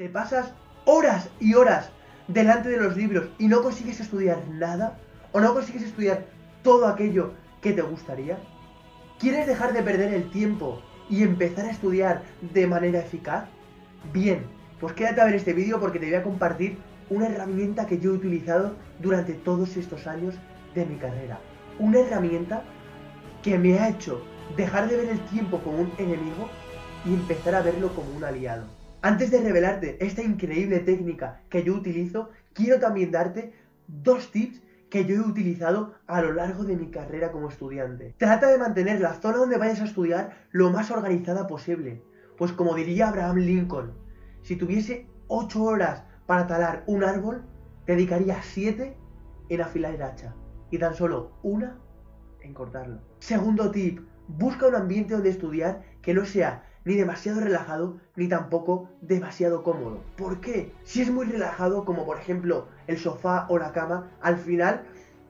¿Te pasas horas y horas delante de los libros y no consigues estudiar nada? ¿O no consigues estudiar todo aquello que te gustaría? ¿Quieres dejar de perder el tiempo y empezar a estudiar de manera eficaz? Bien, pues quédate a ver este vídeo porque te voy a compartir una herramienta que yo he utilizado durante todos estos años de mi carrera. Una herramienta que me ha hecho dejar de ver el tiempo como un enemigo y empezar a verlo como un aliado. Antes de revelarte esta increíble técnica que yo utilizo, quiero también darte dos tips que yo he utilizado a lo largo de mi carrera como estudiante. Trata de mantener la zona donde vayas a estudiar lo más organizada posible. Pues como diría Abraham Lincoln, si tuviese 8 horas para talar un árbol, dedicaría 7 en afilar el hacha y tan solo una en cortarlo. Segundo tip, busca un ambiente donde estudiar que no sea ni demasiado relajado ni tampoco demasiado cómodo. ¿Por qué? Si es muy relajado, como por ejemplo el sofá o la cama, al final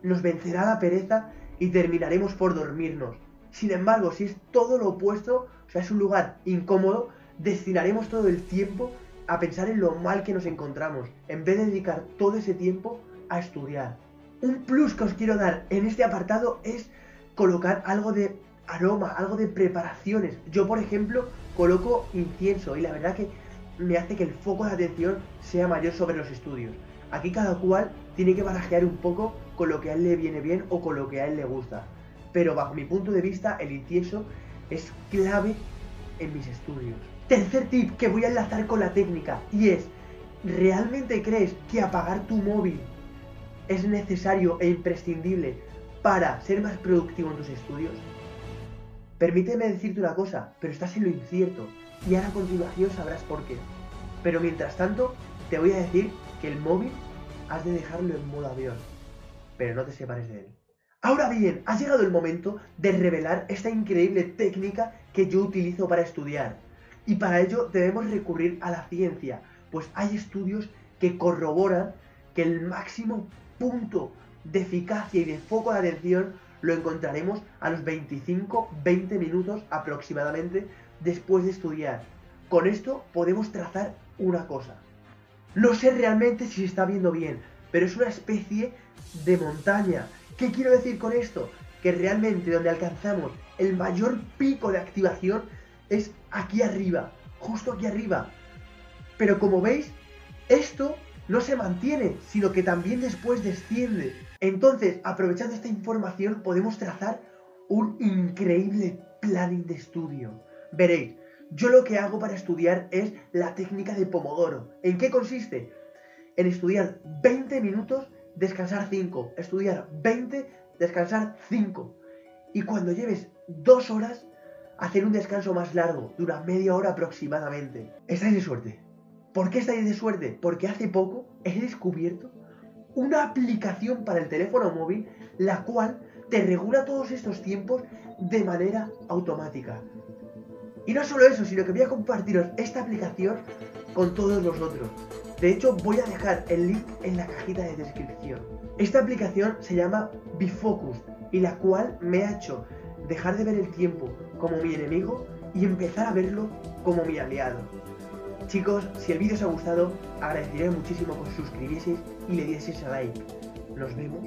nos vencerá la pereza y terminaremos por dormirnos. Sin embargo, si es todo lo opuesto, o sea, es un lugar incómodo, destinaremos todo el tiempo a pensar en lo mal que nos encontramos, en vez de dedicar todo ese tiempo a estudiar. Un plus que os quiero dar en este apartado es colocar algo de aroma, algo de preparaciones. Yo, por ejemplo, coloco incienso y la verdad que me hace que el foco de atención sea mayor sobre los estudios. Aquí cada cual tiene que barajear un poco con lo que a él le viene bien o con lo que a él le gusta. Pero bajo mi punto de vista, el incienso es clave en mis estudios. Tercer tip que voy a enlazar con la técnica y es, ¿realmente crees que apagar tu móvil es necesario e imprescindible para ser más productivo en tus estudios? Permíteme decirte una cosa, pero estás en lo incierto y ahora a continuación sabrás por qué. Pero mientras tanto, te voy a decir que el móvil has de dejarlo en modo avión, pero no te separes de él. Ahora bien, ha llegado el momento de revelar esta increíble técnica que yo utilizo para estudiar. Y para ello debemos recurrir a la ciencia, pues hay estudios que corroboran que el máximo punto de eficacia y de foco de atención lo encontraremos a los 25-20 minutos aproximadamente después de estudiar. Con esto podemos trazar una cosa. No sé realmente si se está viendo bien, pero es una especie de montaña. ¿Qué quiero decir con esto? Que realmente donde alcanzamos el mayor pico de activación es aquí arriba, justo aquí arriba. Pero como veis, esto no se mantiene, sino que también después desciende. Entonces, aprovechando esta información, podemos trazar un increíble planning de estudio. Veréis, yo lo que hago para estudiar es la técnica de Pomodoro. ¿En qué consiste? En estudiar 20 minutos, descansar 5. Estudiar 20, descansar 5. Y cuando lleves 2 horas, hacer un descanso más largo, de una media hora aproximadamente. Estáis de suerte. ¿Por qué estáis de suerte? Porque hace poco he descubierto una aplicación para el teléfono móvil la cual te regula todos estos tiempos de manera automática. Y no solo eso, sino que voy a compartiros esta aplicación con todos vosotros. De hecho, voy a dejar el link en la cajita de descripción. Esta aplicación se llama Bifocus y la cual me ha hecho dejar de ver el tiempo como mi enemigo y empezar a verlo como mi aliado. Chicos, si el vídeo os ha gustado, agradecería muchísimo que os suscribieseis y le dieseis a like. Nos vemos